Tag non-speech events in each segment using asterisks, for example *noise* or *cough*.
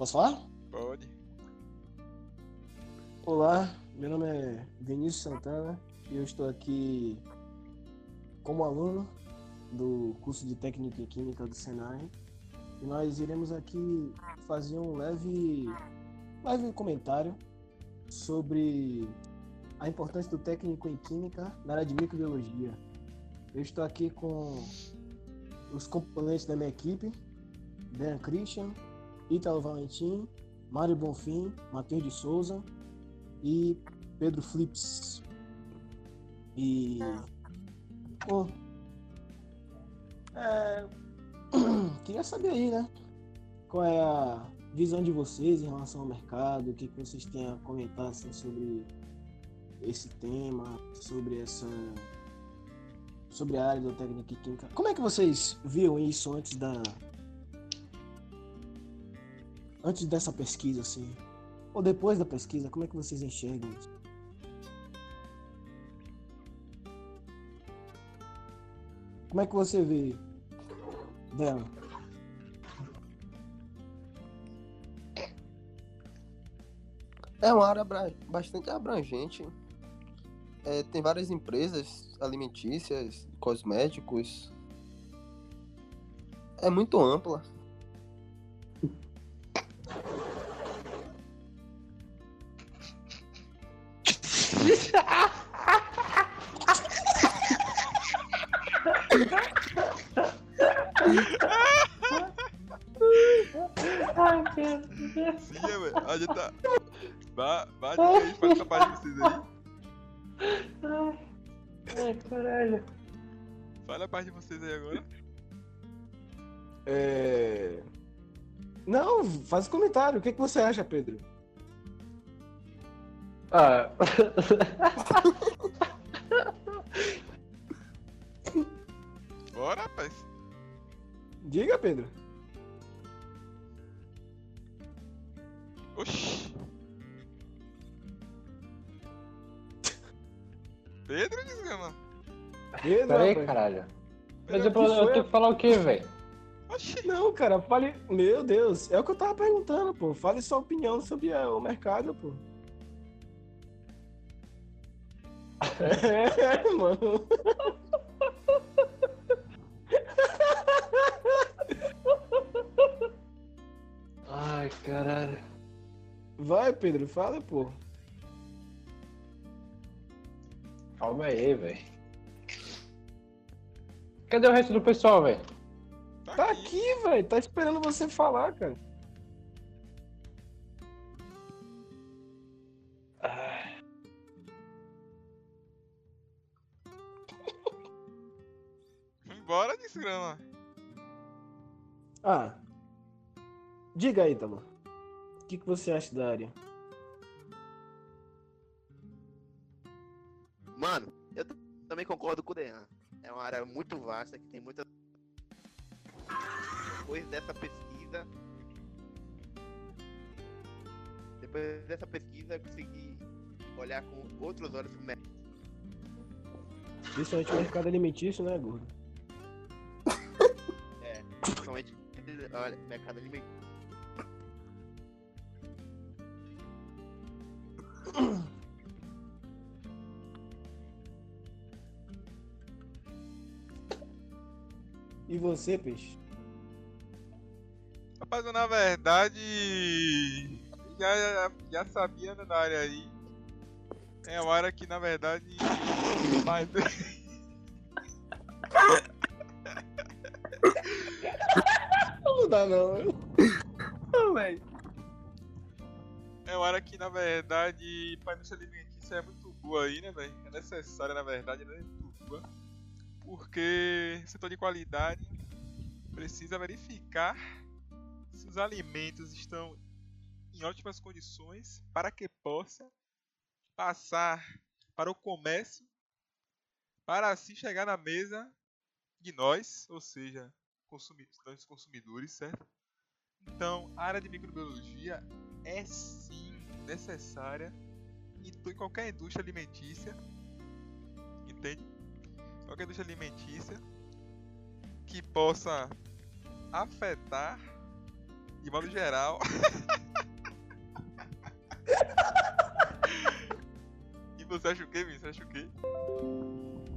Posso falar? Pode. Olá, meu nome é Vinícius Santana e eu estou aqui como aluno do curso de Técnica em Química do Senai. E nós iremos aqui fazer um leve, leve comentário sobre a importância do técnico em Química na área de microbiologia. Eu estou aqui com os componentes da minha equipe, Dan Christian, Ítalo Valentim, Mário Bonfim, Matheus de Souza e Pedro Flips. E. Bom. É, *clears throat* queria saber aí, né? Qual é a visão de vocês em relação ao mercado, o que, vocês têm a comentar assim, sobre esse tema, sobre essa. sobre a área da técnica química. Como é que vocês viram isso antes da. Antes dessa pesquisa, assim? Ou depois da pesquisa, como é que vocês enxergam isso? Como é que você vê dela? É uma área bastante abrangente. É, tem várias empresas alimentícias, cosméticos. É muito ampla. Aí, fala essa parte de vocês aí. Ai, caralho. Fala a parte de vocês aí agora. É... Não, faz um comentário. O que, que você acha, Pedro? Ah. Bora, rapaz. Diga, Pedro. Oxi. Pedro desgrama. Pedro, Pera aí, rapaz. caralho. Mas Pedro, eu, eu tenho que falar o quê, *laughs* velho? Oxi. Não, cara, fale. Meu Deus, é o que eu tava perguntando, pô. Fale sua opinião sobre é, o mercado, pô. *laughs* É, mano. Ai, caralho. Vai, Pedro, fala, pô. Calma aí, velho. Cadê o resto do pessoal, velho? Tá, Tá aqui. aqui, velho. Tá esperando você falar, cara. Ai, Bora desgrama. Ah. Diga aí, Talo. O que, que você acha da área? Mano, eu também concordo com o Dean. É uma área muito vasta que tem muita. Depois dessa pesquisa. Depois dessa pesquisa, eu consegui olhar com outros olhos pro mercado. Principalmente o mercado alimentício, né, gordo? É, principalmente olha, mercado alimentar. E você, peixe? Rapaz, eu na verdade. Já, já, já sabia da área aí. É uma área que na verdade. Mas... *laughs* Não dá, não. É uma área que na verdade. Pra indústria alimentícia é muito boa aí, né, velho? É necessária na verdade, né? Muito boa. Porque setor de qualidade precisa verificar se os alimentos estão em ótimas condições para que possa passar para o comércio para assim chegar na mesa de nós, ou seja, consumi nós consumidores, certo? Então, a área de microbiologia é sim necessária em qualquer indústria alimentícia, entende? Qualquer indústria alimentícia que possa afetar de modo geral. *laughs* e você acha o quê, Vini? Você acha o quê?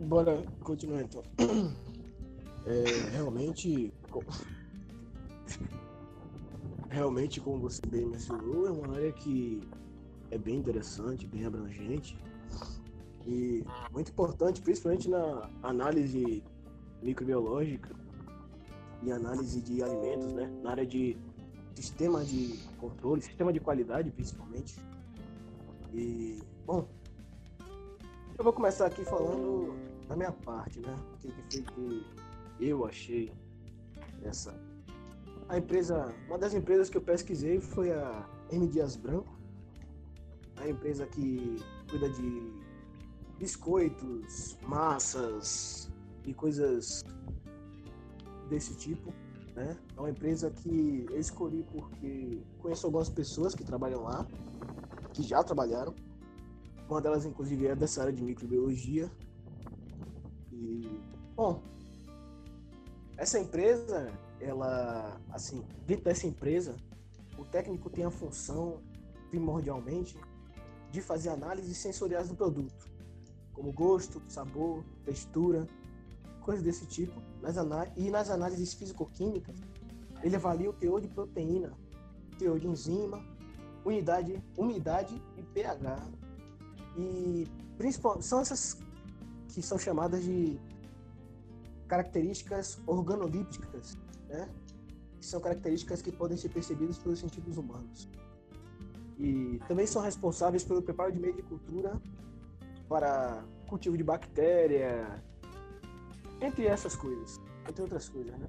Bora continuar então. *clears throat* É, realmente, realmente, como você bem mencionou, é uma área que é bem interessante, bem abrangente e muito importante, principalmente na análise microbiológica e análise de alimentos, né? Na área de sistema de controle, sistema de qualidade, principalmente. E, bom, eu vou começar aqui falando da minha parte, né? O que, foi que eu achei essa. A empresa, uma das empresas que eu pesquisei foi a M Dias Branco, a empresa que cuida de biscoitos, massas e coisas desse tipo, né? É uma empresa que eu escolhi porque conheço algumas pessoas que trabalham lá, que já trabalharam. Uma delas, inclusive, é dessa área de microbiologia. E, bom, essa empresa, ela, assim, dentro dessa empresa, o técnico tem a função, primordialmente, de fazer análises sensoriais do produto, como gosto, sabor, textura, coisas desse tipo. Nas e nas análises físico-químicas, ele avalia o teor de proteína, teor de enzima, unidade, umidade e pH. E principal, são essas que são chamadas de características organolípticas, né? Que são características que podem ser percebidas pelos sentidos humanos. E também são responsáveis pelo preparo de meio de cultura para cultivo de bactéria, entre essas coisas, entre outras coisas, né?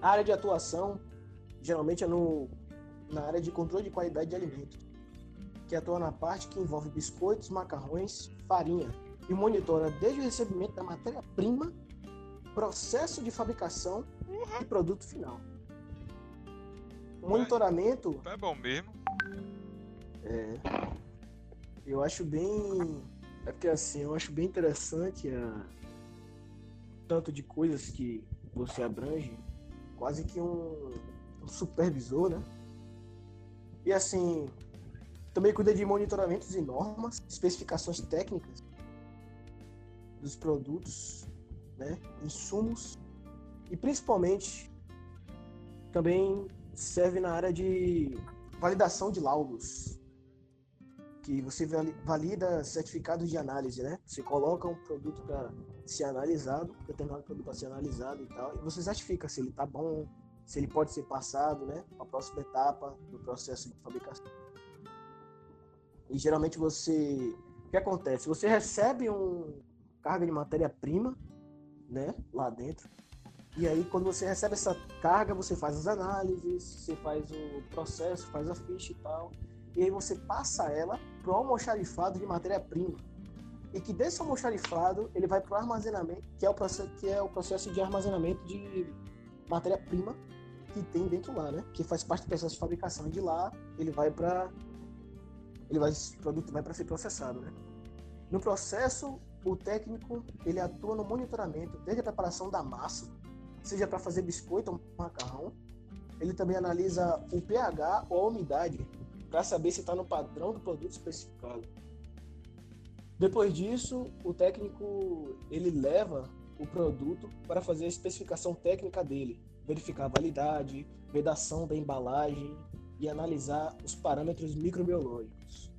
A área de atuação geralmente é no, na área de controle de qualidade de alimentos, que atua na parte que envolve biscoitos, macarrões, farinha e monitora desde o recebimento da matéria-prima, processo de fabricação e produto final. O monitoramento Tá bom mesmo. eu acho bem. É porque assim, eu acho bem interessante a tanto de coisas que você abrange, quase que um, um supervisor, né? E assim, também cuida de monitoramentos e normas, especificações técnicas dos produtos, né? Insumos e principalmente também serve na área de validação de laudos, que você vali- valida certificados de análise, né? Você coloca um produto para ser analisado, determinado produto para ser analisado e tal, e você certifica se ele tá bom, se ele pode ser passado, né? Para a próxima etapa do processo de fabricação. E geralmente você, o que acontece? Você recebe um carga de matéria-prima, né? Lá dentro. E aí, quando você recebe essa carga, você faz as análises, você faz o processo, faz a ficha e tal e aí você passa ela para o almoxarifado de matéria-prima. E que desse almoxarifado ele vai para o armazenamento, que é o, processo, que é o processo de armazenamento de matéria-prima que tem dentro lá, né? Que faz parte do processo de fabricação. E de lá ele vai para ele vai esse produto vai para ser processado, né? No processo, o técnico ele atua no monitoramento desde a preparação da massa, seja para fazer biscoito ou macarrão. Ele também analisa o pH ou a umidade para saber se está no padrão do produto especificado. Depois disso, o técnico ele leva o produto para fazer a especificação técnica dele, verificar a validade, vedação da embalagem e analisar os parâmetros microbiológicos,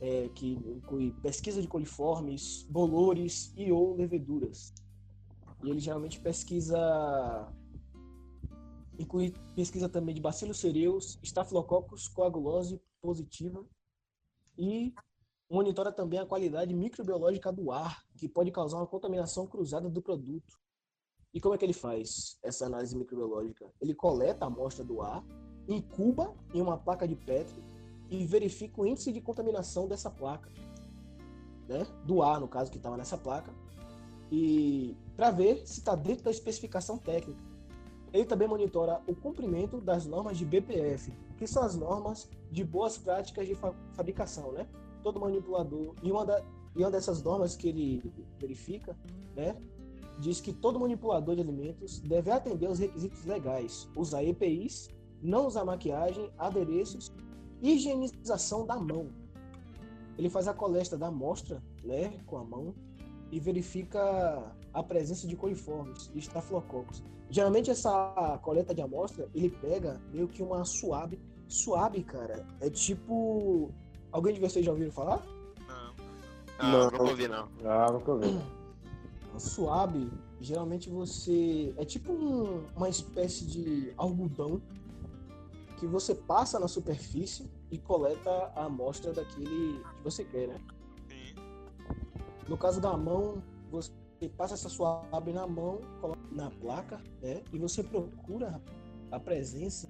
é, que inclui pesquisa de coliformes, bolores e ou leveduras. E ele geralmente pesquisa inclui pesquisa também de bacilos cereus, estafilococcus coagulose positiva e monitora também a qualidade microbiológica do ar, que pode causar uma contaminação cruzada do produto. E como é que ele faz essa análise microbiológica? Ele coleta a amostra do ar, incuba em uma placa de Petri e verifica o índice de contaminação dessa placa, né? Do ar, no caso que estava nessa placa, e para ver se está dentro da especificação técnica. Ele também monitora o cumprimento das normas de BPF, que são as normas de boas práticas de fa- fabricação, né? Todo manipulador e uma, da, e uma dessas normas que ele verifica, né, diz que todo manipulador de alimentos deve atender aos requisitos legais, usar EPIs não usar maquiagem, adereços, higienização da mão. Ele faz a coleta da amostra, né, com a mão e verifica a presença de coliformes e estafilococos. Geralmente essa coleta de amostra, ele pega meio que uma suave. Suave, cara, é tipo... Alguém de vocês já ouviram falar? Não. Não, Não. nunca ouvi, não. Ah, nunca vi. *clears throat* A suave, geralmente você... É tipo um- uma espécie de algodão que você passa na superfície e coleta a amostra daquele que você quer, né? Sim. No caso da mão, você passa essa suave na mão, coloca na placa, né? E você procura a presença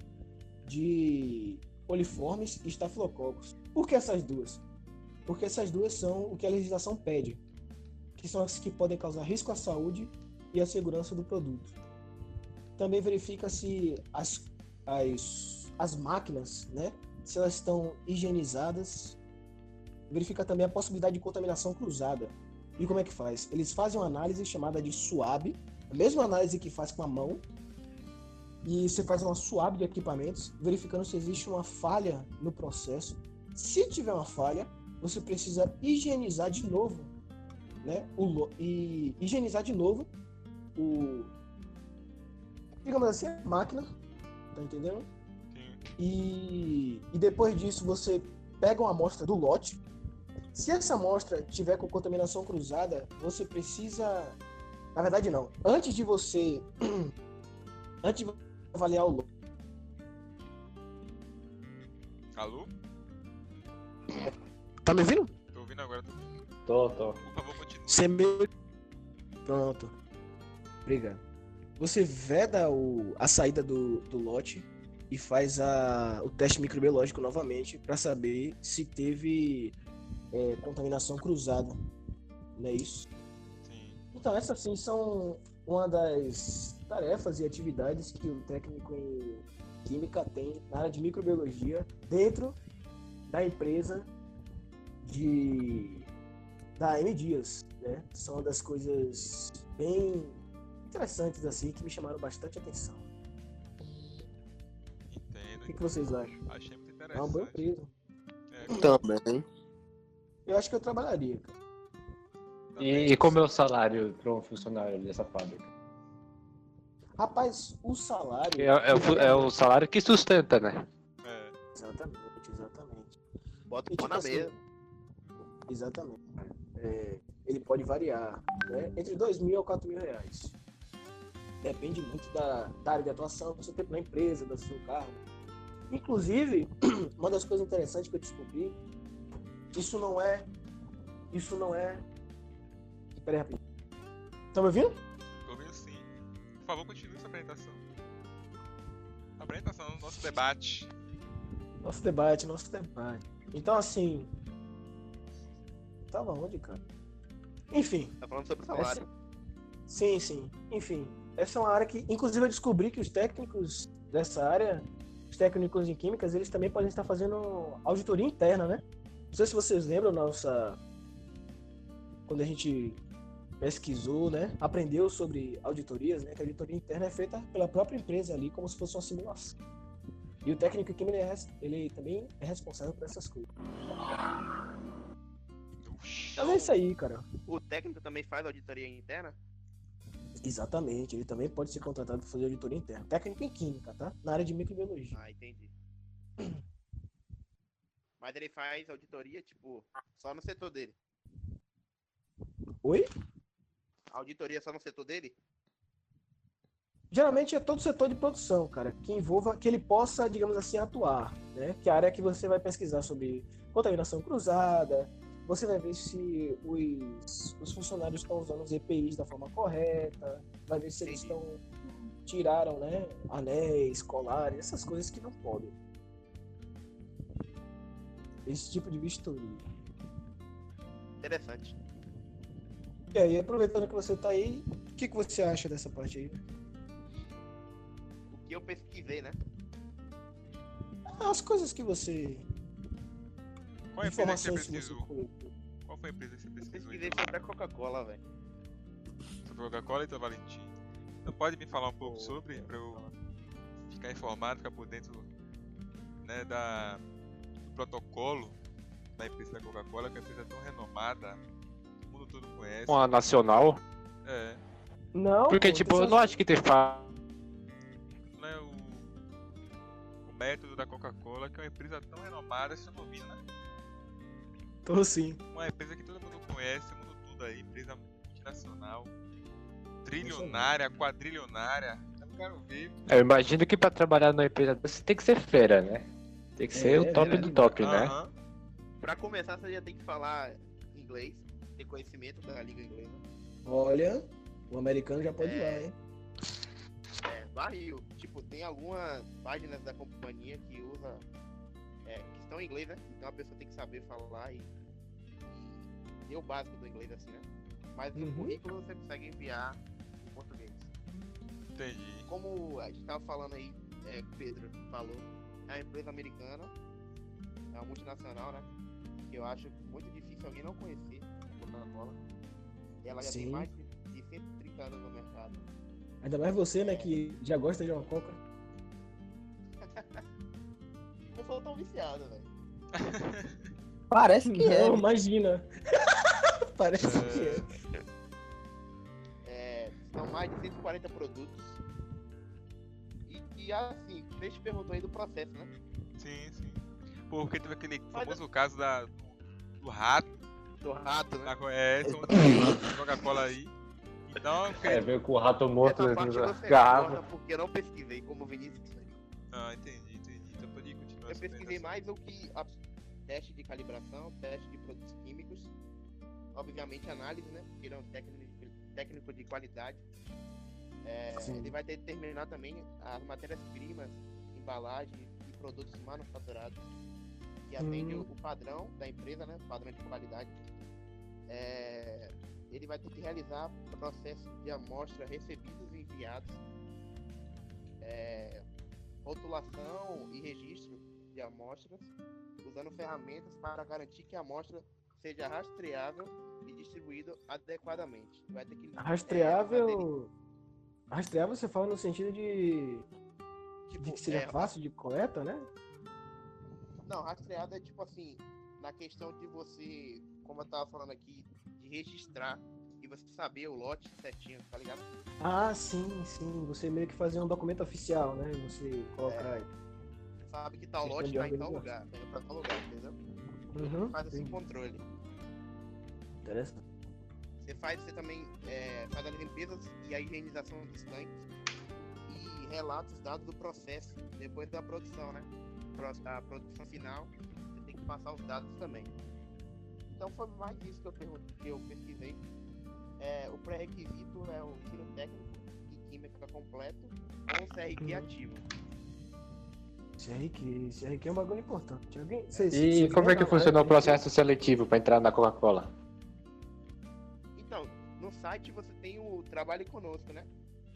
de coliformes e estafilococos. Por que essas duas? Porque essas duas são o que a legislação pede, que são as que podem causar risco à saúde e à segurança do produto. Também verifica se as, as, as máquinas, né? Se elas estão higienizadas. Verifica também a possibilidade de contaminação cruzada. E como é que faz? Eles fazem uma análise chamada de SWAB, a mesma análise que faz com a mão, e você faz uma SWAB de equipamentos, verificando se existe uma falha no processo. Se tiver uma falha, você precisa higienizar de novo, né? O, e higienizar de novo o, digamos assim, a máquina, tá entendendo? Sim. E, e depois disso você pega uma amostra do lote. Se essa amostra tiver com contaminação cruzada, você precisa. Na verdade, não. Antes de você. *clears throat* Antes de avaliar o lote. Alô? Tá me ouvindo? Tô ouvindo agora. Tô... ouvindo. Tô, tô. Por favor, continue. Você meio. Pronto. Obrigado. Você veda o, a saída do, do lote e faz a, o teste microbiológico novamente para saber se teve é, contaminação cruzada. Não é isso? Sim. Então, essas sim são uma das tarefas e atividades que o técnico em química tem na área de microbiologia dentro da empresa de da M Dias, né? São uma das coisas bem interessantes assim que me chamaram bastante atenção. O Entendo. que, que vocês acham? Achei muito É uma boa interessante. empresa. É, Também. Eu acho que eu trabalharia, cara. E, e como é o salário para um funcionário dessa fábrica? Rapaz, o salário. É, é o, é o salário que sustenta, né? É. Exatamente, exatamente. Bota o tipo na assim, mesa. Exatamente. É, ele pode variar né, entre 2 mil a 4 mil reais. Depende muito da, da área de atuação, do seu tempo na empresa, do seu cargo. Inclusive, *clears throat* uma das coisas interessantes que eu descobri, isso não é. Isso não é. Peraí, rapidinho. Tá me ouvindo? Tô ouvindo sim. Por favor, continue sua apresentação. Apresentação, nosso debate. Nosso debate, nosso debate. Então, assim. Tava onde, cara? Enfim, Tá falando sobre salário. Sim, sim. Enfim, essa é uma área que, inclusive, eu descobri que os técnicos dessa área, os técnicos em químicas, eles também podem estar fazendo auditoria interna, né? Não sei se vocês lembram nossa quando a gente pesquisou, né? Aprendeu sobre auditorias, né? Que a auditoria interna é feita pela própria empresa ali, como se fosse uma simulação. E o técnico em química ele, é ele também é responsável por essas coisas. Mas é isso aí, cara. O técnico também faz auditoria interna? Exatamente, ele também pode ser contratado para fazer auditoria interna. Técnico em química, tá? Na área de microbiologia. Ah, entendi. Mas ele faz auditoria, tipo, só no setor dele. Oi? Auditoria só no setor dele? Geralmente é todo setor de produção, cara, que envolva que ele possa, digamos assim, atuar, né? Que é a área que você vai pesquisar sobre contaminação cruzada, você vai ver se os, os funcionários estão usando os EPIs da forma correta, vai ver se eles estão tiraram, né, anéis, colares, essas coisas que não podem. Esse tipo de vistoria. Interessante. E aí, aproveitando que você tá aí, o que, que você acha dessa parte aí? O que eu pesquisei, né? As coisas que você. Qual é a empresa que você que você pesquisou? coletou. Qual foi a empresa que você pesquisou? Pesquisei então? sobre a Coca-Cola, velho. Sobre Coca-Cola e tua Valentim. Então pode me falar um pouco sobre, pra eu ficar informado, ficar por dentro né, da, protocolo da empresa da Coca-Cola, que é uma empresa tão renomada, o mundo todo conhece. Uma nacional. É, Não, Porque, tipo, eu não acho que tem fa... né, o, o método da Coca-Cola, que é uma empresa tão renomada, vocês estão ouvindo, né? Tô sim. Uma empresa que todo mundo conhece, o mundo todo aí, empresa multinacional, trilionária, quadrilionária. Eu quero ver. Eu imagino que pra trabalhar numa empresa você tem que ser fera, né? Tem que ser É, o top é do top, né? Aham. Pra começar, você já tem que falar inglês, ter conhecimento da língua inglesa. Olha, o americano já pode ir É. lá, hein? É, barril. Tipo, tem algumas páginas da companhia que usa. é, que estão em inglês, né? Então a pessoa tem que saber falar e, e ter o básico do inglês assim, né? Mas no Uhum. currículo você consegue enviar em português. Entendi. Como a gente tava falando aí, é, Pedro falou, é uma empresa americana, é uma multinacional, né? Que eu acho muito difícil alguém não conhecer a Coca-Cola. Ela já tem Sim. mais de de 130 anos no mercado. Ainda mais você, né, que já gosta de uma coca. *laughs* Eu sou tão viciado, velho. *laughs* Parece que é. Não, imagina. *laughs* Parece que é. É, são mais de 140 produtos. E, assim, você te perguntou aí do processo, né? Sim, sim. Porque teve aquele Mas- famoso caso da, do, do rato, Do rato, né? da é, *laughs* Coca-Cola aí. Então, É, veio com o rato morto Essa parte na garrafa. porque eu não pesquisei, como o Vinícius. Ah, entendi, entendi. Então pode continuar. Eu pesquisei mais o que a teste de calibração, teste de produtos químicos, obviamente análise, né? Porque ele é um técnico, técnico de qualidade. É, ele vai determinar também as matérias-primas, embalagem e produtos manufaturados que atendem Hum. o padrão da empresa, né? Padrão de qualidade. É, ele vai ter que realizar processos de amostra recebidos e enviados. É, rotulação e registro de amostras, usando ferramentas para garantir que a amostra seja rastreável e distribuída adequadamente. Vai ter que é, Rastreável. Rastreável você fala no sentido de, tipo, de que seja é, fácil de coleta, né? Não, rastreado é tipo assim, na questão de você, como eu tava falando aqui, de registrar e você saber o lote certinho, tá ligado? Ah, sim, sim. Você meio que fazer um documento oficial, né? Você colocar. Você sabe que tal lote tá em tal lugar, tá indo pra tal lugar, entendeu? Uhum. Faz esse entendi. controle. Interessante. Você faz, você também é, faz as limpezas e a higienização dos tanques e relata os dados do processo depois da produção, né? A produção final, você tem que passar os dados também. Então foi mais isso que eu, que eu pesquisei. É, o pré-requisito é o ensino técnico e química completo com o CRQ ativo. CRQ, CRQ é um bagulho importante. Alguém, E como é que funciona o processo seletivo pra entrar na Coca-Cola? No site você tem o Trabalhe Conosco, né?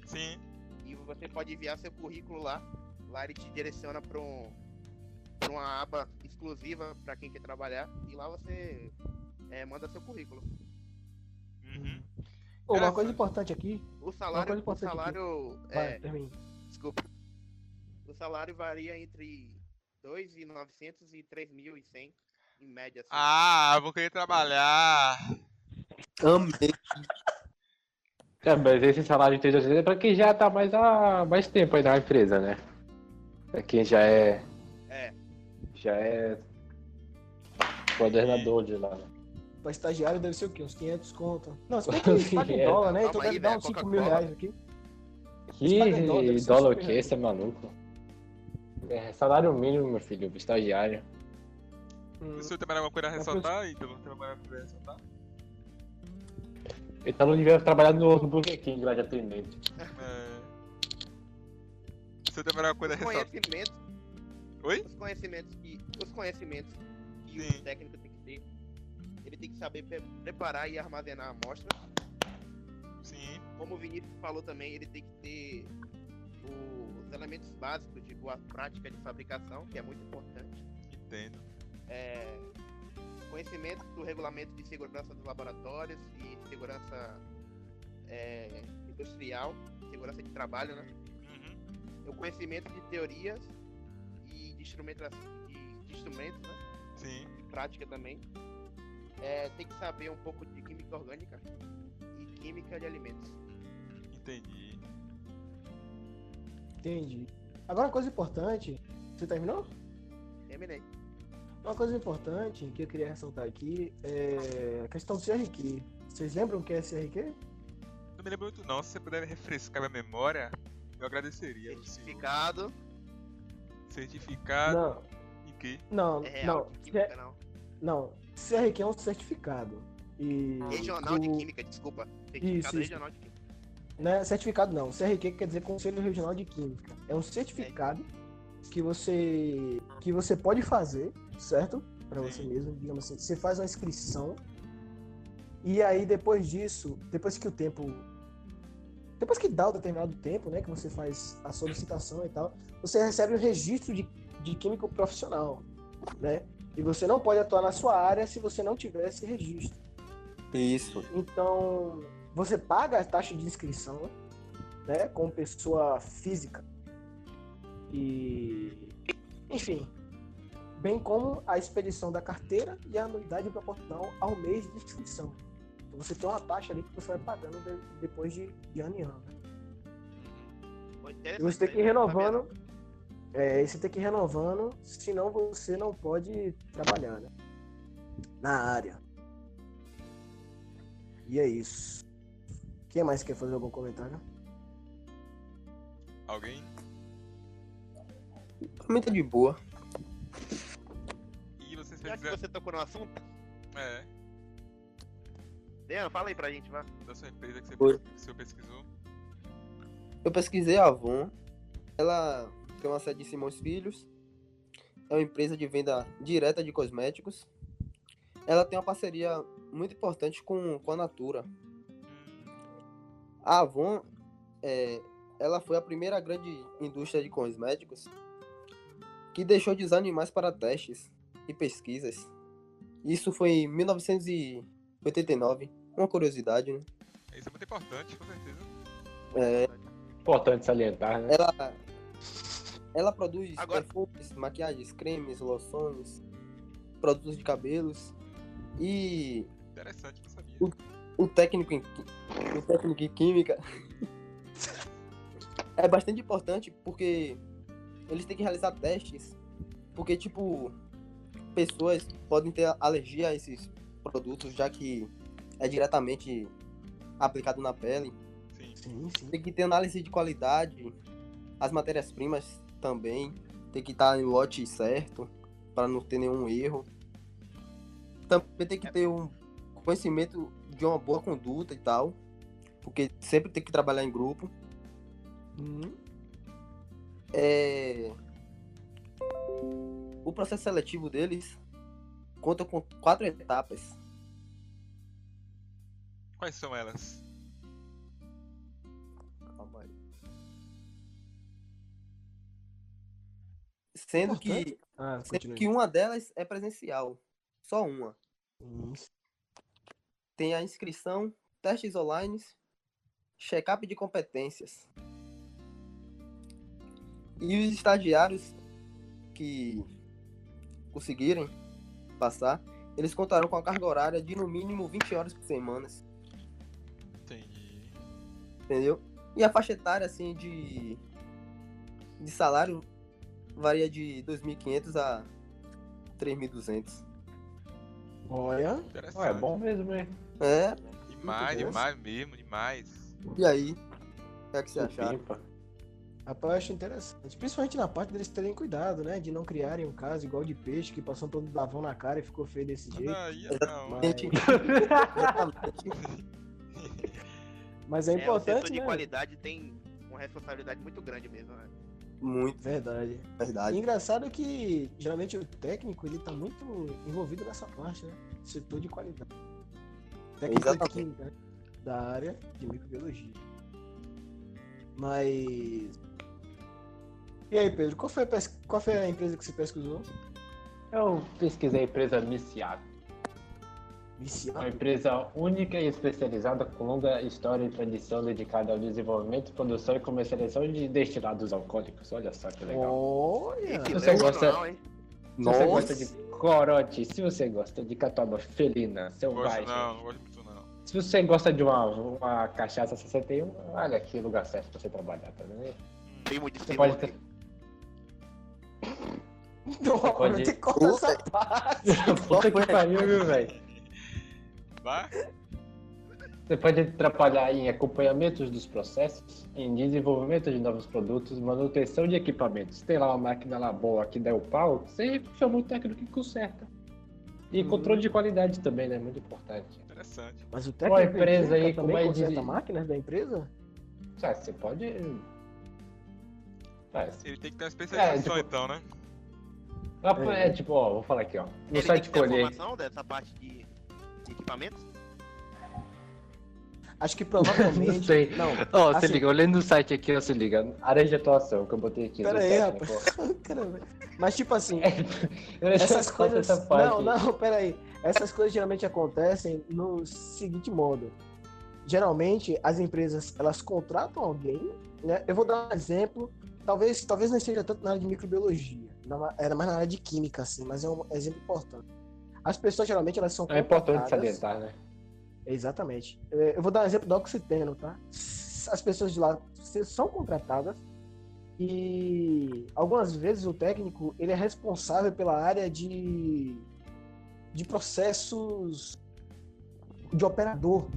Sim. e você pode enviar seu currículo lá. Lá ele te direciona para um, pra uma aba exclusiva para quem quer trabalhar e lá você é, manda seu currículo. Uhum. Pô, uma coisa importante aqui. O salário, o salário, Vai, é, termine. desculpa, o salário varia entre 2.900 e 3.100 em média. Assim. Ah, vou querer trabalhar. Amei. É, mas esse salário de 3 é pra quem já tá mais há mais tempo aí na empresa, né? Pra quem já é. É. Já é. Coordenador de lá. né? Pra estagiário deve ser o quê? Uns 500 conto. Não, se *laughs* bem que paga em É. dólar, né? Então deve dar né? uns 5 Coca-Cola. mil reais aqui. Que dólar, dólar o que? Esse é maluco? É salário mínimo, meu filho, estagiário. Hum, O senhor tem mais alguma coisa a ressaltar, Ítalo? Tem mais alguma coisa a ressaltar? Então devia trabalhar no, no Burger King lá de atendente. É... O senhor tem mais alguma coisa Os conhecimentos, Oi? os conhecimentos que, os conhecimentos que Sim. o técnico tem que ter, ele tem que saber pre- preparar e armazenar a amostra. Sim. como o Vinícius falou também, ele tem que ter os elementos básicos de boa prática de fabricação, que é muito importante. Entendo. É, conhecimento do regulamento de segurança dos laboratórios e segurança é, industrial, segurança de trabalho, né? Uhum. o conhecimento de teorias e de instrumentos, de, de instrumentos né? Sim. de prática também. É, tem que saber um pouco de química orgânica e química de alimentos. Entendi. Entendi. Agora, uma coisa importante. Você terminou? Terminei. Uma coisa importante que eu queria ressaltar aqui é a questão do CRQ. Vocês lembram o que é CRQ? Não me lembro muito não, se você puder refrescar minha memória, eu agradeceria. Certificado Certificado Não, em quê? não, é não. de química, não. Não, CRQ é um certificado. E Regional de o- Química, desculpa. Certificado Isso, isso. regional de química. Não é certificado não. CRQ quer dizer Conselho Regional de Química. É um certificado que você que você pode fazer, certo? Para você mesmo, digamos assim. Você faz uma inscrição e aí depois disso, depois que o tempo depois que dá o determinado tempo, né, que você faz a solicitação e tal, você recebe o registro de, de químico profissional, né? E você não pode atuar na sua área se você não tiver esse registro. Isso. Então, você paga a taxa de inscrição, né, como pessoa física. E, enfim, bem como a expedição da carteira e a anuidade proporcional ao mês de inscrição. Então, você tem uma taxa ali que você vai pagando de- depois de, de ano em ano. E você tem que ir renovando. É, e você tem que ir renovando, senão você não pode trabalhar, né? Na área. E é isso. Quem mais quer fazer algum comentário? Alguém? Muito de boa. Já que você tocou no assunto, É, Dean, fala aí pra gente, vai. da sua empresa que você, Oi. que você pesquisou. Eu pesquisei a Avon. Ela tem uma sede em Simões Filhos. É uma empresa de venda direta de cosméticos. Ela tem uma parceria muito importante com, com a Natura. A Avon, é, ela foi a primeira grande indústria de cosméticos que deixou de usar animais para testes e pesquisas. Isso foi em 1989. Uma curiosidade, né? Isso é muito importante, com certeza. É, Importante salientar, né? ela, ela produz Agora- perfumes, maquiagens, cremes, loções, produtos de cabelos e Interessante, não sabia. O- o técnico em, o técnico em química *laughs* é bastante importante porque eles têm que realizar testes porque tipo pessoas podem ter alergia a esses produtos já que é diretamente aplicado na pele Sim. Sim, sim. tem que ter análise de qualidade, as matérias-primas também, tem que estar em lote certo, para não ter nenhum erro. Também tem que ter um conhecimento de uma boa conduta e tal, porque sempre tem que trabalhar em grupo. Uhum. É... O processo seletivo deles conta com quatro etapas. Quais são elas? Calma aí. Sendo que. Ah, Sendo que uma delas é presencial. Só uma. Hum, Tem a inscrição, testes online, check-up de competências. E os estagiários que conseguirem passar, eles contarão com a carga horária de no mínimo 20 horas por semana. Entendi. Entendeu? E a faixa etária, assim, de, de salário varia de 2.500 a 3.200. Olha. Ah, é bom mesmo, hein? É, Demais, demais mesmo, demais. e aí? O que é que você acharam? Rapaz, eu acho interessante. Principalmente na parte deles terem cuidado, né? De não criarem um caso igual de peixe que passou todo davão na cara e ficou feio desse jeito. Aí, não. Mas, Gente, *laughs* mas é É, o setor importante, de né? qualidade tem uma responsabilidade muito grande mesmo, né? Muito Verdade. verdade. Engraçado que geralmente o técnico ele tá muito envolvido nessa parte, né? Setor de qualidade. Técnico de Exatamente. química, né? da área de microbiologia. Mas. E aí, Pedro, qual foi a, pes- qual foi a empresa que você pesquisou? Eu pesquisei a empresa Miciato. Viciado. Uma empresa única e especializada com longa história e tradição dedicada ao desenvolvimento, produção e comercialização de destilados alcoólicos. Olha só que legal. Olha! Que Você legal, gosta- não, hein? Se você gosta de corote, se você gosta de catuaba felina, selvagem, não, não gosto muito não. se você gosta de uma, uma cachaça 61, olha aqui o lugar certo pra você trabalhar, tá vendo? Tem muito Você tem pode muito- ter... *laughs* Não, pode- tem que cortar essa parte. *laughs* Puta que pariu, viu, velho? Vai? Você pode atrapalhar em acompanhamentos dos processos, em desenvolvimento de novos produtos, manutenção de equipamentos. Tem lá uma máquina lá boa que der o pau, você chama o técnico que conserta. E Hum. controle de qualidade também, né? Muito importante. Interessante. Mas o técnico empresa química aí com também mais de- conserta máquinas da empresa? Ah, você pode. Ah, Ele tem que ter uma especialização tipo- então, né? Ah, é tipo, ó, vou falar aqui, ó. No Ele tem site que olhei. informação dessa parte de de equipamentos? Acho que *laughs* provavelmente. Não sei. Não, Ó, se Assim- liga, olhando no site aqui, ó, se liga. Área de atuação que eu botei aqui. Pera aí, técnico. rapaz. *laughs* Caramba. Mas tipo assim, *laughs* deixei essas coisas. essa parte. Não, não, pera aí. Essas coisas geralmente acontecem no seguinte modo. Geralmente as empresas elas contratam alguém, né? Eu vou dar um exemplo. Talvez, talvez não esteja tanto na área de microbiologia, era mais na área de química, assim, mas é um exemplo importante. As pessoas geralmente elas são É importante salientar, né? Exatamente. É, Eu vou dar um exemplo do oxiteno, tá? As pessoas de lá são contratadas e algumas vezes o técnico ele é responsável pela área de, de processos de operador.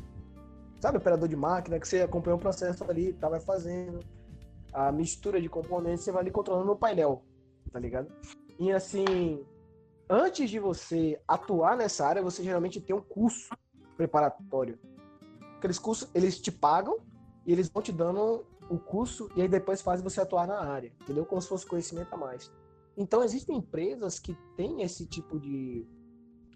Sabe, operador de máquina, que você acompanha um processo ali, tá, vai fazendo a mistura de componentes, você vai ali controlando no painel, tá ligado? E assim, antes de você atuar nessa área, você geralmente tem um curso preparatório. Aqueles cursos, eles te pagam e eles vão te dando o curso e aí depois fazem você atuar na área, entendeu? Como se fosse conhecimento a mais. Então existem empresas que têm esse tipo de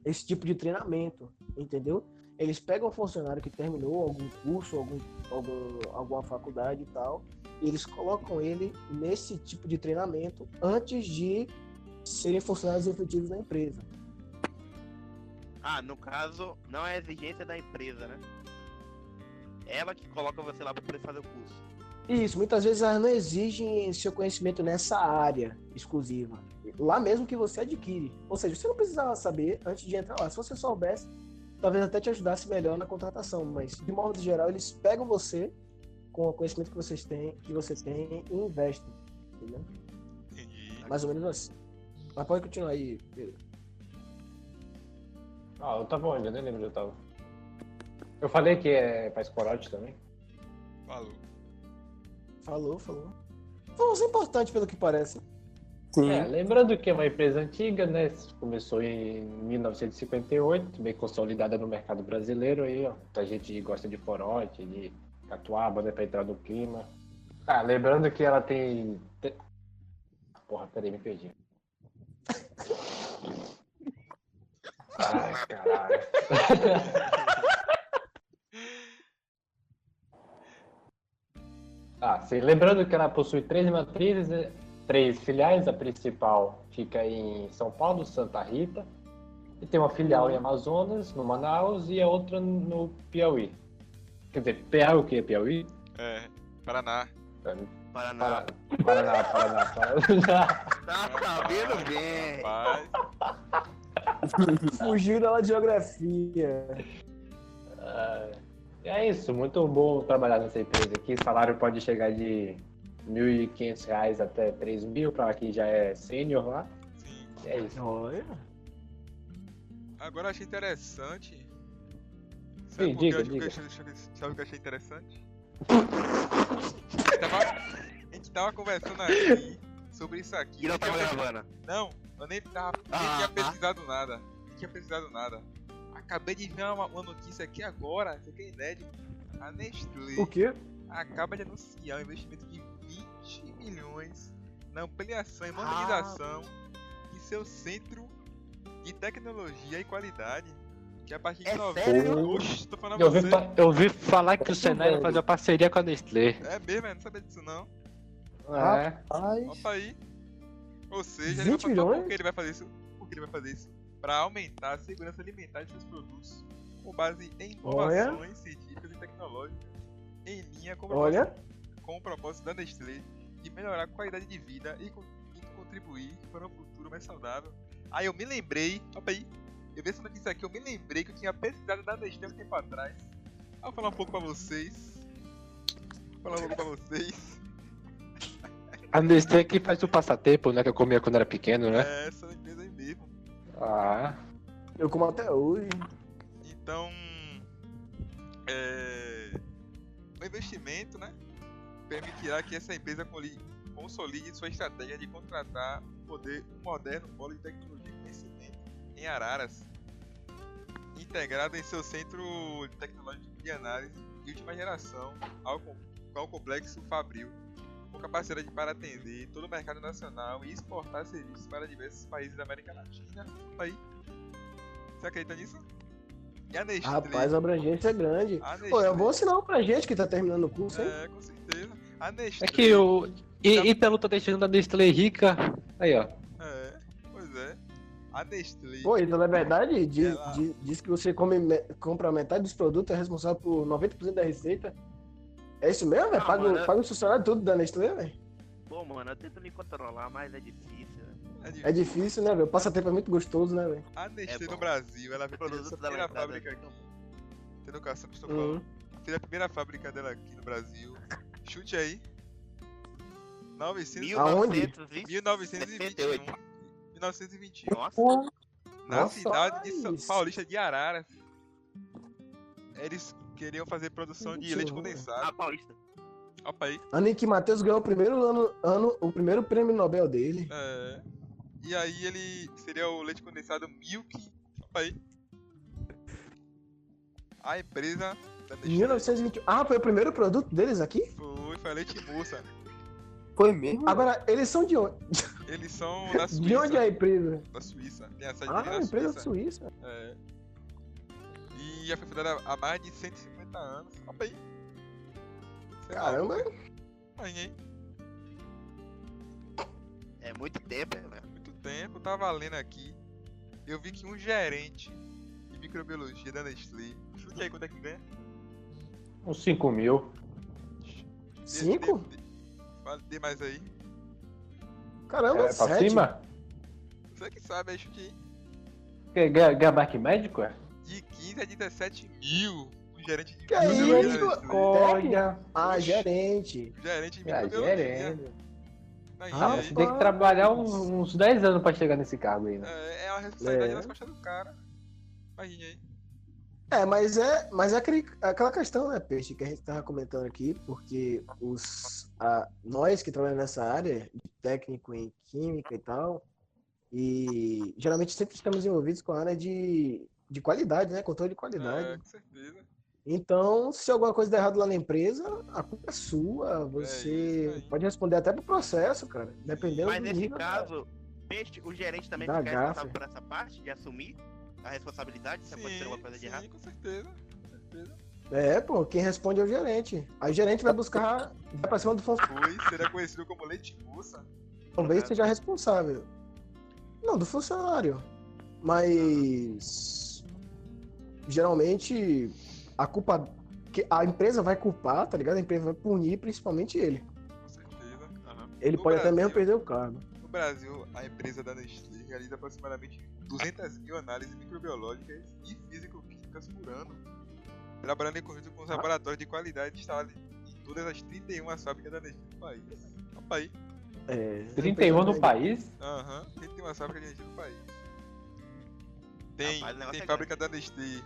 esse tipo de treinamento, entendeu? Eles pegam um funcionário que terminou algum curso, algum, algum alguma faculdade e tal, e eles colocam ele nesse tipo de treinamento antes de serem funcionários efetivos da empresa. Ah, no caso, não é exigência da empresa, né? Ela que coloca você lá pra poder fazer o curso. Isso, muitas vezes elas não exigem seu conhecimento nessa área exclusiva. Lá mesmo que você adquire. Ou seja, você não precisava saber antes de entrar lá. Se você soubesse, talvez até te ajudasse melhor na contratação. Mas, de modo geral, eles pegam você com o conhecimento que, vocês têm, que você tem e investem. Entendeu? Entendi. Mais ou menos assim. Mas pode continuar aí, Pedro. Ah, eu tava onde? Eu nem lembro onde eu tava. Eu falei que é faz corote também. Falou. Falou, falou. Foi importante pelo que parece. Sim. É, lembrando que é uma empresa antiga, né? Começou em 1958, bem consolidada no mercado brasileiro aí, ó. Muita gente gosta de corote, de catuaba, né? Pra entrar no clima. Ah, lembrando que ela tem. te- Porra, peraí, me perdi. Ai, caralho. *laughs* Ah, sim. Lembrando que ela possui três matrizes, né? Três filiais. A principal fica em São Paulo, Santa Rita. E tem uma filial em Amazonas, no Manaus, e a outra no Piauí. Quer dizer, Piauí o que? Piauí? É, Paraná. Paraná. Paraná, Paraná, Paraná. Tá sabendo bem. Rapaz, *laughs* Fugiu da geografia. Ah, É isso, muito bom trabalhar nessa empresa aqui. O salário pode chegar de R$ 1.500 até R$ 3.000 para quem já é sênior lá. sim. É isso. Olha. Agora eu achei interessante. Sim, Sabe, que diga, que diga. achei- sabe o que eu achei *laughs* interessante? A gente tava, a gente tava conversando aqui sobre isso aqui. E não tava Eu- gravando. Não, eu nem, tava, nem Ah, tinha ah. pesquisado nada. Nem tinha pesquisado nada. Acabei de ver uma, uma notícia aqui agora, isso aqui é inédito. A Nestlé O quê? acaba de anunciar um investimento de 20 milhões na ampliação e modernização de seu centro de tecnologia e qualidade. Que a partir de É novembro. sério? Oxi, tô falando Eu você. fa- eu ouvi falar que o Senai vai fazer uma parceria com a Nestlé. É mesmo, eu não sabia disso não. É. Opa aí. Ou seja, ele vai 20 fazer, milhões? por que ele vai fazer isso? Por que ele vai fazer isso? para aumentar a segurança alimentar de seus produtos com base em Olha. inovações científicas e tecnológicas em linha com o Olha, propósito, com o propósito da Nestlé de melhorar a qualidade de vida e, con- e contribuir para um futuro mais saudável. Aí eu me lembrei, opa aí, eu vi essa notícia aqui, eu me lembrei que eu tinha pesquisado da Nestlé um tempo atrás. Aí eu vou falar um pouco pra vocês. Vou falar um pouco pra vocês. A Nestlé que faz o passatempo, né? Que eu comia quando era pequeno, né? É, essa empresa aí mesmo. Ah, eu como até hoje. Então, é, o investimento, né, permitirá que essa empresa consolide sua estratégia de contratar um, poder, um moderno polo de tecnologia conhecimento em Araras, integrado em seu centro tecnológico de análise de última geração ao, ao complexo Fabril, com capacidade para atender todo o mercado nacional e exportar serviços para diversos países da América Latina. Aí, você acredita nisso? E a Nestlé? Rapaz, a abrangência é grande. Nestlé Pô, é um bom sinal pra gente que tá terminando o curso, hein? É, com certeza. A Nestlé. é que o. E, e pelo tá deixando a Nestlé rica. Aí, ó. É, pois é. A Nestlé. Pô, então na verdade, diz, Ela- diz- diz que você come, me- compra metade dos produtos, é responsável por 90% da receita. É isso mesmo, velho? Paga, o- mano, paga o funcionário tudo da Nestlé, velho? Pô, mano, eu tento me controlar, mas é difícil. Né? É de- É difícil, né, velho? O passatempo é muito gostoso, né, velho? A Nestlé É no. Brasil, ela fez a primeira fábrica aqui. Tem educação que estou Uhum. falando. Fez a primeira fábrica dela aqui no Brasil. Chute aí. 900, Aonde? 1921. 1921. Nossa, Na Nossa, cidade de São. Paulista de Araras. Eles queriam fazer produção de leite condensado. Paulista. Opa aí. Ano em que Matheus ganhou o primeiro ano, ano, o primeiro prêmio Nobel dele. É. E aí ele seria o leite condensado Milk. Opa aí. A empresa da Em Nestlé 1921. Ah, foi o primeiro produto deles aqui? foi, foi a leite moça. Foi mesmo? Agora, eles são de onde? Eles são *laughs* da Suíça. De onde é a empresa? Da Suíça. Tem a sede Ah, a empresa Suíça. suíça. É. E já foi fundada há mais de 150 anos. Opa aí. É Caramba. Aí, hein? É muito tempo, né? Tempo. Tava lendo aqui. Eu vi que um gerente de microbiologia da Nestlé. Chute aí quanto é que ganha? Uns 5 mil. Dê- Cinco? Dê, mais aí. Caramba, É, pra sete. cima? Você que sabe, aí chute aí. Marque médico, é? De 15 a 17 mil. Um gerente de Que microbiologia isso? da Nestlé. Olha. Ah, gerente. Gerente de É, microbiologia. gerente. Ah. Você tem que trabalhar uns, uns 10 anos pra chegar nesse cargo aí, né? É, é uma responsabilidade É. nas costas do cara. Imagina aí. É, mas é, mas é aquele, aquela questão, né, Peixe, que a gente tava comentando aqui, porque os, a, nós que trabalhamos nessa área, de técnico em química e tal, e geralmente sempre estamos envolvidos com a área de, de qualidade, né, controle de É, qualidade. com certeza. Então, se alguma coisa der errado lá na empresa, a culpa é sua, você É isso aí. pode responder até pro processo, cara, dependendo Mas do nesse nível caso, o gerente também fica gafe. responsável por essa parte de assumir a responsabilidade se acontecer alguma coisa de errado. sim, com certeza. Com certeza. É, pô, quem responde é o gerente. Aí o gerente vai buscar, vai pra cima do funcionário. Foi, será conhecido como leite moça. talvez seja responsável. Não, do funcionário. Mas geralmente a culpa que a empresa vai culpar, tá ligado? A empresa vai punir principalmente ele. Com certeza. Ele No pode até mesmo Brasil- perder o cargo. No Brasil, a empresa da Nestlé realiza aproximadamente 200 mil análises microbiológicas e físico-químicas por ano, trabalhando em conjunto com os Ah. laboratórios de qualidade instalados em todas as 31 fábricas da Nestlé no país. Opa aí. É, 31 no país? Aham, 31 fábricas de Nestlé no país. Tem, Rapaz, tem é fábrica da Nestlé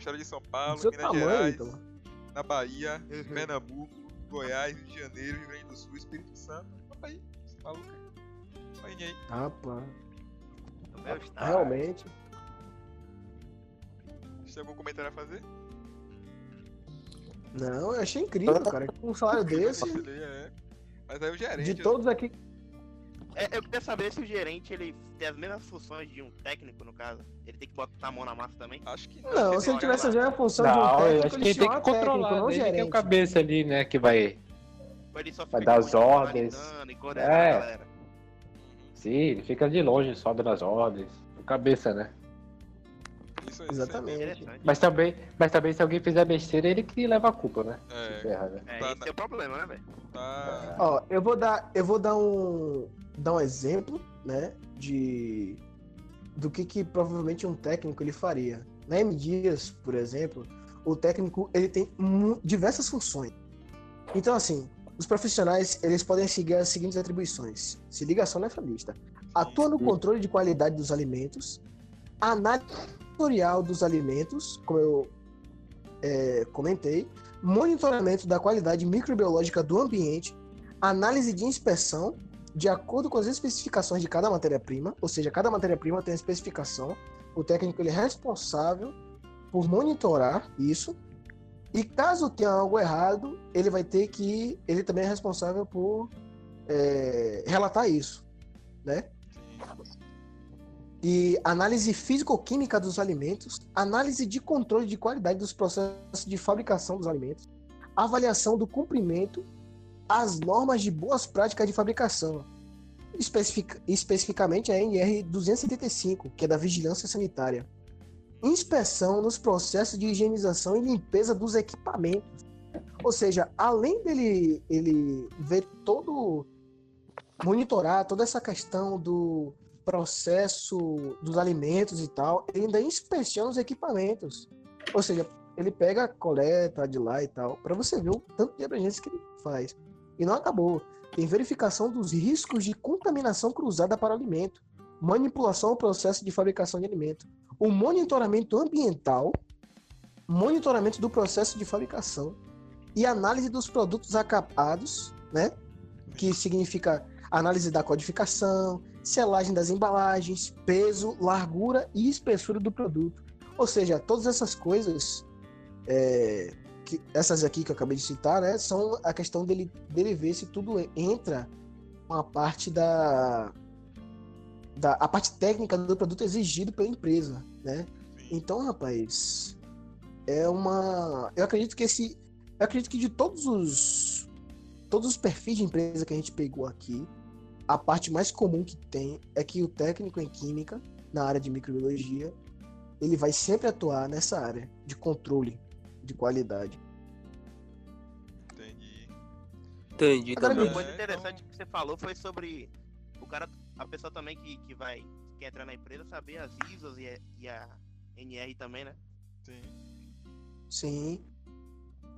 estado de São Paulo, Minas tamanho, Gerais, então. na Bahia, Uhum. Pernambuco, Goiás, Rio de Janeiro, Rio Grande do Sul, Espírito Santo. Opa aí, você tá maluco? Aí, aí. Rapaz, estado. realmente. Você tem algum comentário a fazer? Não, eu achei incrível, cara. Com *laughs* um salário desse, É. Mas aí o gerente. de todos aqui. É, eu queria saber se o gerente ele tem as mesmas funções de um técnico, no caso. Ele tem que botar a mão na massa também. Acho que não. Não, se ele tem tivesse uma- fazendo a função de um técnico, acho que ele ele tem que técnico, controlar, não né? Ele é o gerente. cabeça ali, né? Que vai. Ele só Vai dar as ordens. E É. a galera. Sim, ele fica de longe só dando as ordens. O cabeça, né? Isso, isso Exatamente. Interessante. Mas também, mas também se alguém fizer besteira, ele que leva a culpa, né? É. Ferra, né? É, esse é o problema, né, velho? Tá. Ó, eu vou dar, eu vou dar um, dar um exemplo, né, de do que que provavelmente um técnico ele faria. Na M Dias, por exemplo, o técnico ele tem diversas funções. Então assim, os profissionais eles podem seguir as seguintes atribuições: se ligação nefralista, atua no controle de qualidade dos alimentos, análise dos alimentos, como eu é, comentei, monitoramento da qualidade microbiológica do ambiente, análise de inspeção de acordo com as especificações de cada matéria-prima, ou seja, cada matéria-prima tem a especificação. O técnico ele é responsável por monitorar isso. E caso tenha algo errado, ele vai ter que, ele também é responsável por é, relatar isso, né? E análise físico-química dos alimentos, análise de controle de qualidade dos processos de fabricação dos alimentos, avaliação do cumprimento às normas de boas práticas de fabricação, especific- especificamente a NR 275, que é da vigilância sanitária, inspeção nos processos de higienização e limpeza dos equipamentos. Ou seja, além dele ele ver todo monitorar toda essa questão do processo dos alimentos e tal, ele ainda inspeciona os equipamentos. Ou seja, ele pega a coleta de lá e tal, para você ver o tanto de abrangência que ele faz. E não acabou. Tem verificação dos riscos de contaminação cruzada para alimento, manipulação ao processo de fabricação de alimento, o monitoramento ambiental, monitoramento do processo de fabricação e análise dos produtos acapados, né? Que significa análise da codificação, selagem das embalagens, peso, largura e espessura do produto. Ou seja, todas essas coisas, é, que, essas aqui que eu acabei de citar, né, são a questão dele, dele ver se tudo entra uma parte da, da a parte técnica do produto exigido pela empresa, né? Então, rapaz, é uma. Eu acredito que esse. Eu acredito que de todos os. Todos os perfis de empresa que a gente pegou aqui, a parte mais comum que tem é que o técnico em química, na área de microbiologia, ele vai sempre atuar nessa área de controle de qualidade. Entendi. Entendi Agora, também. Uma coisa então- interessante que você falou foi sobre o cara, a pessoa também que, que vai, que entra na empresa, saber as ISOs e a, e a NR também, né? Sim. Sim.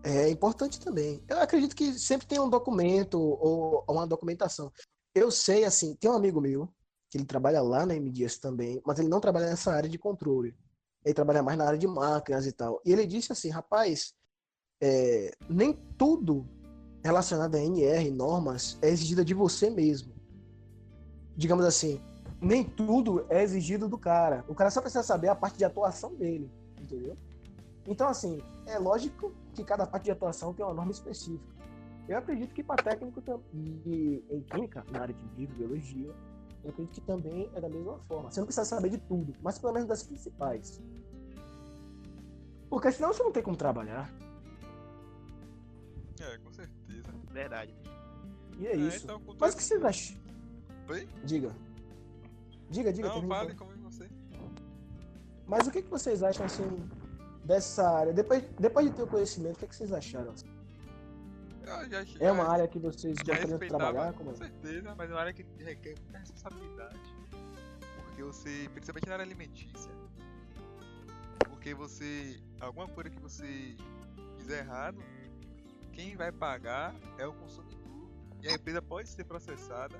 É importante também. Eu acredito que sempre tem um documento ou uma documentação. Eu sei, assim, tem um amigo meu que ele trabalha lá na MDS também, mas ele não trabalha nessa área de controle. Ele trabalha mais na área de máquinas e tal. E ele disse assim, rapaz, é, nem tudo relacionado a NR, normas, é exigida de você mesmo. Digamos assim, nem tudo é exigido do cara. O cara só precisa saber a parte de atuação dele, entendeu? Então, assim, é lógico que cada parte de atuação tem uma norma específica. Eu acredito que para técnico de, em química, na área de microbiologia, eu acredito que também é da mesma forma. Você não precisa saber de tudo, mas pelo menos das principais. Porque senão você não tem como trabalhar. É, com certeza. Verdade. E é isso. então, Mas o que vocês acham? Oi? Diga. Diga, diga. Não, fale então. como você. Mas o que, que vocês acham, assim, dessa área? Depois, depois de ter o conhecimento, o que, que vocês acharam? Eu já, É uma área que vocês já gostariam de respeitava, trabalhar? Como... com certeza, mas é uma área que requer muita responsabilidade. Porque você, principalmente na área alimentícia, porque você, alguma coisa que você fizer errado, quem vai pagar é o consumidor. E a empresa pode ser processada.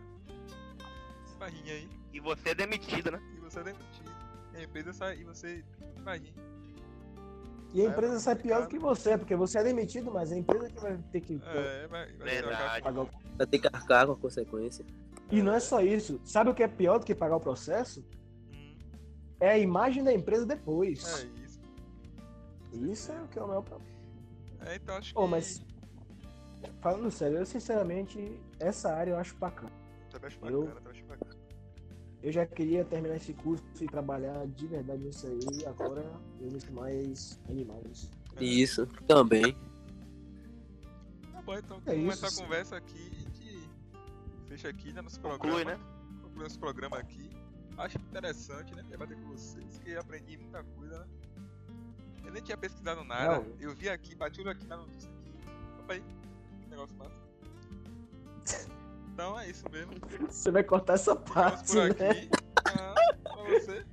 Imagine aí, E você é demitido, né? e você é demitido. E a empresa sai, e você, imagine. E a É, empresa mas sai pior do que você, porque você é demitido, mas é a empresa que vai ter que É, vai, vai ser Verdade. pagar o... Vai ter que arcar com a consequência. E não é só isso. Sabe o que é pior do que pagar o processo? Hum, É a imagem da empresa depois. É isso. Isso é o que é o maior problema. É, então acho que. Ô, mas falando sério, eu sinceramente, essa área eu acho bacana. Também acho eu- bacana, também acho bacana. Eu já queria terminar esse curso e trabalhar de verdade nisso aí. Agora eu me sinto mais animado nisso. É. Isso, também. Tá bom, então É começar isso, a conversa aqui e que fecha aqui né, nosso Conclui, programa. né? Conclui nosso programa aqui. Acho interessante, né? Debater com vocês, que eu aprendi muita coisa, né? Eu nem tinha pesquisado nada. Não. Eu vi aqui, bati olho aqui na notícia aqui. Opa aí, que negócio massa. *laughs* Então é isso mesmo. Você vai cortar essa Ficamos parte, por né? aqui. Ah, pra você.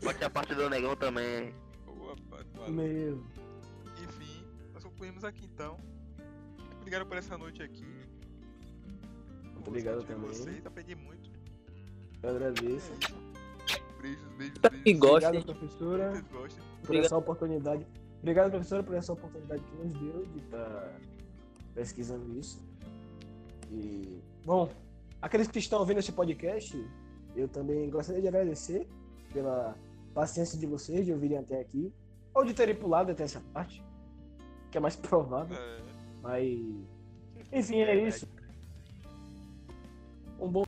Só que a parte do negão também. Boa, Pato, valeu. Meu. Enfim, nós concluímos aqui então. Obrigado por essa noite aqui. Muito obrigado também. Vocês, aprendi muito. Eu agradeço. Beijos, beijos, que beijos. gostem. Obrigado, professora, Vocês gostem. por essa oportunidade. Obrigado, professora, por essa oportunidade que nos deu de estar pesquisando isso. E, bom, aqueles que estão ouvindo esse podcast, eu também gostaria de agradecer pela paciência de vocês de ouvirem até aqui, ou de terem pulado até essa parte, que é mais *laughs* provável. É, Mas, enfim, é isso. Um bom